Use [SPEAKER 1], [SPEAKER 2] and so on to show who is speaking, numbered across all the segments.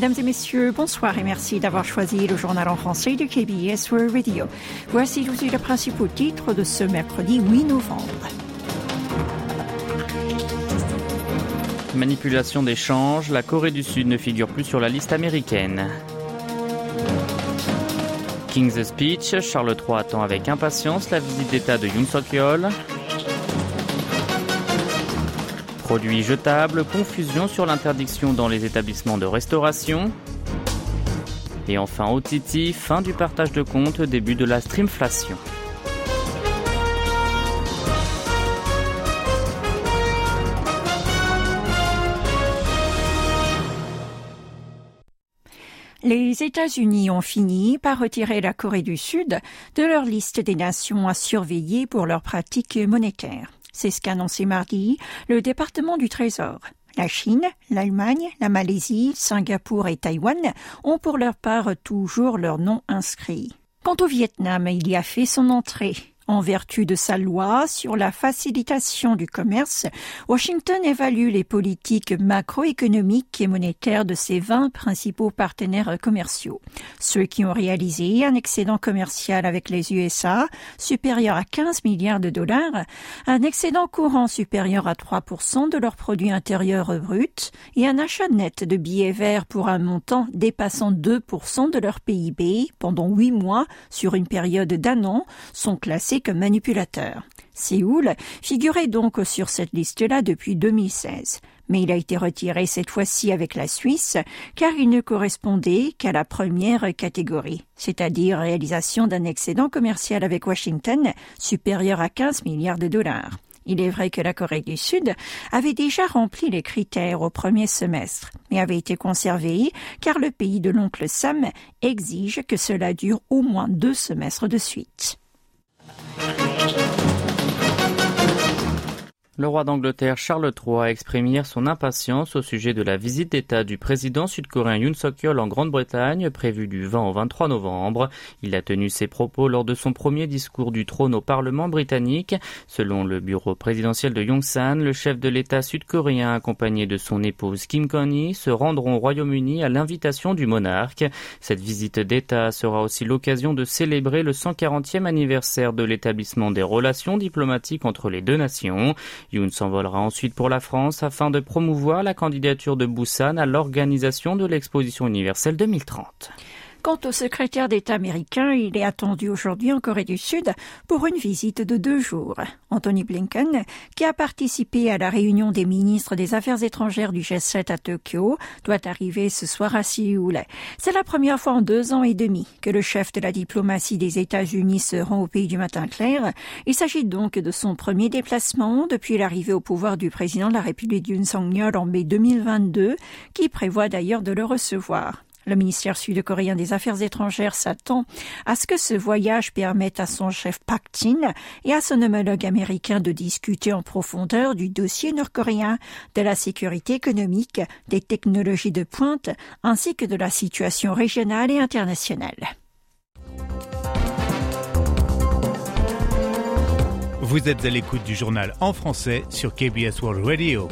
[SPEAKER 1] Mesdames et messieurs, bonsoir et merci d'avoir choisi le journal en français de KBS World Radio. Voici tous les principaux titres de ce mercredi 8 novembre.
[SPEAKER 2] Manipulation d'échanges, la Corée du Sud ne figure plus sur la liste américaine. King's Speech, Charles III attend avec impatience la visite d'État de Yoon Suk-yeol. Produits jetables, confusion sur l'interdiction dans les établissements de restauration. Et enfin OTT, fin du partage de comptes, début de la streamflation.
[SPEAKER 1] Les États-Unis ont fini par retirer la Corée du Sud de leur liste des nations à surveiller pour leurs pratiques monétaires. C'est ce qu'a annoncé mardi le département du Trésor. La Chine, l'Allemagne, la Malaisie, Singapour et Taïwan ont pour leur part toujours leur nom inscrit. Quant au Vietnam, il y a fait son entrée. En vertu de sa loi sur la facilitation du commerce, Washington évalue les politiques macroéconomiques et monétaires de ses 20 principaux partenaires commerciaux. Ceux qui ont réalisé un excédent commercial avec les USA supérieur à 15 milliards de dollars, un excédent courant supérieur à 3% de leur produit intérieur brut et un achat net de billets verts pour un montant dépassant 2% de leur PIB pendant 8 mois sur une période d'un an sont classés manipulateur. Séoul figurait donc sur cette liste-là depuis 2016, mais il a été retiré cette fois-ci avec la Suisse car il ne correspondait qu'à la première catégorie, c'est-à-dire réalisation d'un excédent commercial avec Washington supérieur à 15 milliards de dollars. Il est vrai que la Corée du Sud avait déjà rempli les critères au premier semestre, mais avait été conservé car le pays de l'oncle Sam exige que cela dure au moins deux semestres de suite. Thank you.
[SPEAKER 2] Le roi d'Angleterre Charles III a exprimé hier son impatience au sujet de la visite d'État du président sud-coréen Yoon Suk-yeol en Grande-Bretagne prévue du 20 au 23 novembre. Il a tenu ses propos lors de son premier discours du trône au Parlement britannique. Selon le bureau présidentiel de Yongsan, le chef de l'État sud-coréen accompagné de son épouse Kim Kon-hee se rendront au Royaume-Uni à l'invitation du monarque. Cette visite d'État sera aussi l'occasion de célébrer le 140e anniversaire de l'établissement des relations diplomatiques entre les deux nations. Yoon s'envolera ensuite pour la France afin de promouvoir la candidature de Busan à l'organisation de l'exposition universelle 2030.
[SPEAKER 1] Quant au secrétaire d'État américain, il est attendu aujourd'hui en Corée du Sud pour une visite de deux jours. Anthony Blinken, qui a participé à la réunion des ministres des Affaires étrangères du G7 à Tokyo, doit arriver ce soir à Séoul. C'est la première fois en deux ans et demi que le chef de la diplomatie des États-Unis se rend au pays du matin clair. Il s'agit donc de son premier déplacement depuis l'arrivée au pouvoir du président de la République Yoon Song-yeol en mai 2022, qui prévoit d'ailleurs de le recevoir. Le ministère sud-coréen des Affaires étrangères s'attend à ce que ce voyage permette à son chef Pak Jin et à son homologue américain de discuter en profondeur du dossier nord-coréen, de la sécurité économique, des technologies de pointe, ainsi que de la situation régionale et internationale.
[SPEAKER 3] Vous êtes à l'écoute du journal en français sur KBS World Radio.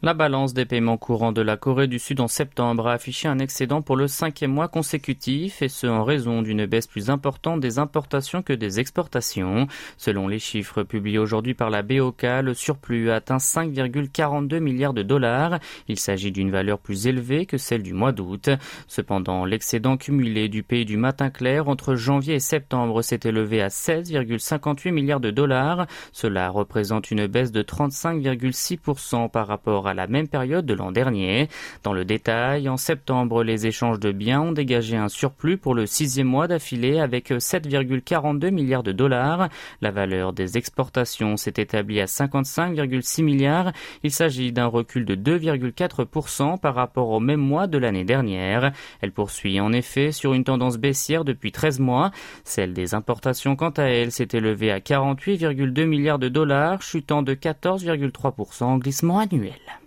[SPEAKER 2] La balance des paiements courants de la Corée du Sud en septembre a affiché un excédent pour le cinquième mois consécutif et ce en raison d'une baisse plus importante des importations que des exportations. Selon les chiffres publiés aujourd'hui par la BOK, le surplus a atteint 5,42 milliards de dollars. Il s'agit d'une valeur plus élevée que celle du mois d'août. Cependant, l'excédent cumulé du pays du matin clair entre janvier et septembre s'est élevé à 16,58 milliards de dollars. Cela représente une baisse de 35,6% par rapport la même période de l'an dernier. Dans le détail, en septembre, les échanges de biens ont dégagé un surplus pour le sixième mois d'affilée avec 7,42 milliards de dollars. La valeur des exportations s'est établie à 55,6 milliards. Il s'agit d'un recul de 2,4% par rapport au même mois de l'année dernière. Elle poursuit en effet sur une tendance baissière depuis 13 mois. Celle des importations, quant à elle, s'est élevée à 48,2 milliards de dollars, chutant de 14,3% en glissement annuel.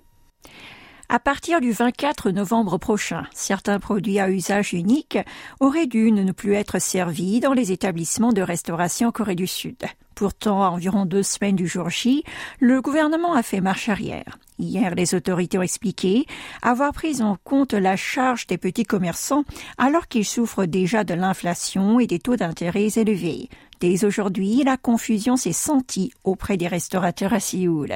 [SPEAKER 1] À partir du 24 novembre prochain, certains produits à usage unique auraient dû ne plus être servis dans les établissements de restauration Corée du Sud. Pourtant, à environ deux semaines du jour J, le gouvernement a fait marche arrière. Hier, les autorités ont expliqué avoir pris en compte la charge des petits commerçants alors qu'ils souffrent déjà de l'inflation et des taux d'intérêt élevés. Dès aujourd'hui, la confusion s'est sentie auprès des restaurateurs à Séoul.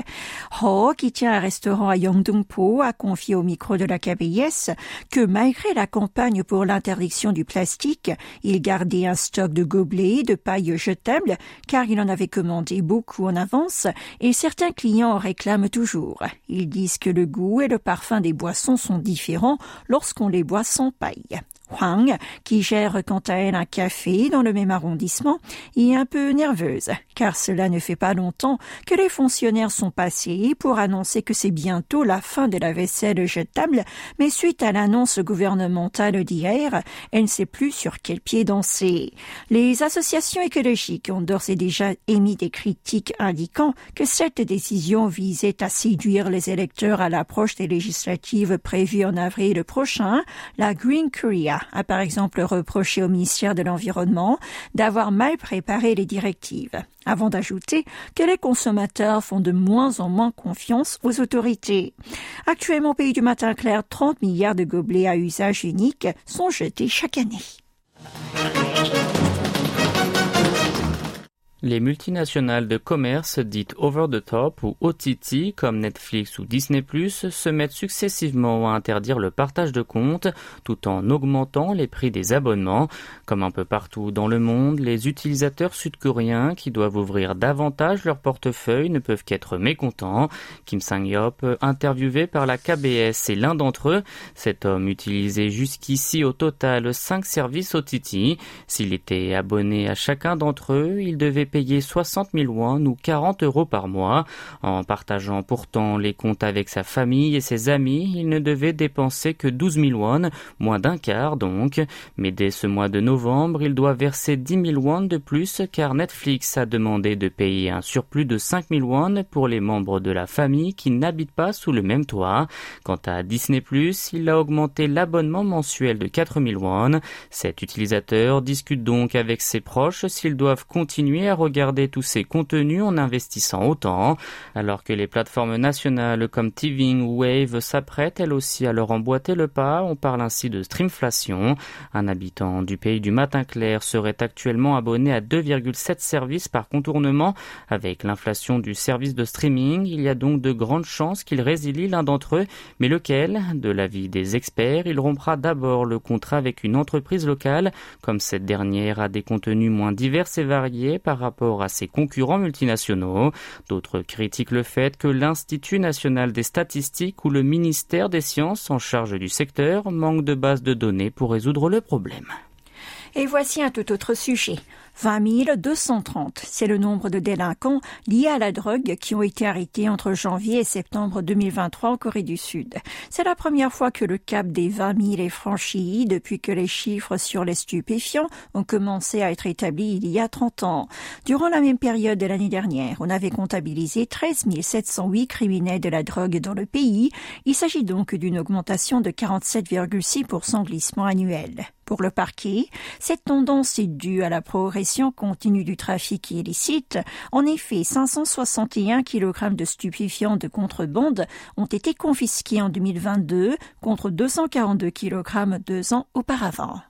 [SPEAKER 1] Ho, qui tient un restaurant à Yongdongpo, a confié au micro de la KBS que malgré la campagne pour l'interdiction du plastique, il gardait un stock de gobelets, de paille jetables, car il en avait commandé beaucoup en avance et certains clients en réclament toujours. Ils disent que le goût et le parfum des boissons sont différents lorsqu'on les boit sans paille. Huang, qui gère quant à elle un café dans le même arrondissement, est un peu nerveuse, car cela ne fait pas longtemps que les fonctionnaires sont passés pour annoncer que c'est bientôt la fin de la vaisselle jetable, mais suite à l'annonce gouvernementale d'hier, elle ne sait plus sur quel pied danser. Les associations écologiques ont d'ores et déjà émis des critiques indiquant que cette décision visait à séduire les électeurs à l'approche des législatives prévues en avril prochain, la Green Korea a par exemple reproché au ministère de l'Environnement d'avoir mal préparé les directives, avant d'ajouter que les consommateurs font de moins en moins confiance aux autorités. Actuellement, au pays du matin clair, 30 milliards de gobelets à usage unique sont jetés chaque année.
[SPEAKER 2] Les multinationales de commerce dites over the top ou OTT comme Netflix ou Disney se mettent successivement à interdire le partage de comptes tout en augmentant les prix des abonnements. Comme un peu partout dans le monde, les utilisateurs sud-coréens qui doivent ouvrir davantage leur portefeuille ne peuvent qu'être mécontents. Kim Sang-yop, interviewé par la KBS, est l'un d'entre eux. Cet homme utilisait jusqu'ici au total 5 services OTT. S'il était abonné à chacun d'entre eux, il devait payer 60 000 won ou 40 euros par mois. En partageant pourtant les comptes avec sa famille et ses amis, il ne devait dépenser que 12 000 won, moins d'un quart donc. Mais dès ce mois de novembre, il doit verser 10 000 won de plus car Netflix a demandé de payer un surplus de 5 000 won pour les membres de la famille qui n'habitent pas sous le même toit. Quant à Disney+, il a augmenté l'abonnement mensuel de 4 000 won. Cet utilisateur discute donc avec ses proches s'ils doivent continuer à regarder tous ces contenus en investissant autant, alors que les plateformes nationales comme Tving ou Wave s'apprêtent elles aussi à leur emboîter le pas. On parle ainsi de streamflation. Un habitant du pays du matin clair serait actuellement abonné à 2,7 services par contournement. Avec l'inflation du service de streaming, il y a donc de grandes chances qu'il résilie l'un d'entre eux. Mais lequel? De l'avis des experts, il rompra d'abord le contrat avec une entreprise locale, comme cette dernière a des contenus moins divers et variés par rapport à ses concurrents multinationaux. D'autres critiquent le fait que l'Institut national des statistiques ou le ministère des sciences en charge du secteur manquent de bases de données pour résoudre le problème.
[SPEAKER 1] Et voici un tout autre sujet. 20 230, c'est le nombre de délinquants liés à la drogue qui ont été arrêtés entre janvier et septembre 2023 en Corée du Sud. C'est la première fois que le cap des 20 000 est franchi depuis que les chiffres sur les stupéfiants ont commencé à être établis il y a 30 ans. Durant la même période de l'année dernière, on avait comptabilisé 13 708 criminels de la drogue dans le pays. Il s'agit donc d'une augmentation de 47,6% glissement annuel. Pour le parquet, cette tendance est due à la progression continue du trafic illicite. En effet, 561 kg de stupéfiants de contrebande ont été confisqués en 2022 contre 242 kg deux ans auparavant.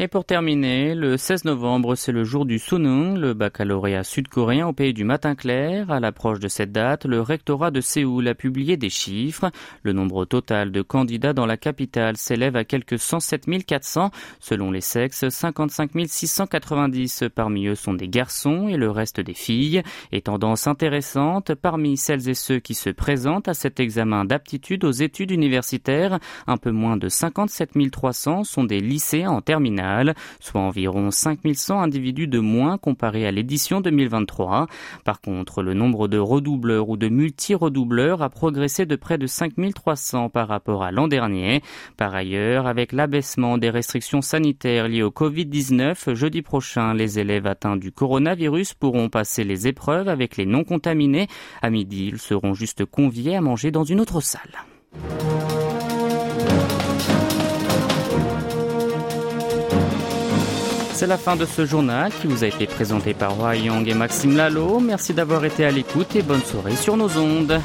[SPEAKER 2] Et pour terminer, le 16 novembre, c'est le jour du Sunung, le baccalauréat sud-coréen au pays du matin clair. À l'approche de cette date, le rectorat de Séoul a publié des chiffres. Le nombre total de candidats dans la capitale s'élève à quelques 107 400. Selon les sexes, 55 690 parmi eux sont des garçons et le reste des filles. Et tendance intéressante, parmi celles et ceux qui se présentent à cet examen d'aptitude aux études universitaires, un peu moins de 57 300 sont des lycéens en terminale soit environ 5100 individus de moins comparé à l'édition 2023. Par contre, le nombre de redoubleurs ou de multi-redoubleurs a progressé de près de 5300 par rapport à l'an dernier. Par ailleurs, avec l'abaissement des restrictions sanitaires liées au Covid-19, jeudi prochain, les élèves atteints du coronavirus pourront passer les épreuves avec les non contaminés. À midi, ils seront juste conviés à manger dans une autre salle. C'est la fin de ce journal qui vous a été présenté par Roy Young et Maxime Lalo. Merci d'avoir été à l'écoute et bonne soirée sur nos ondes.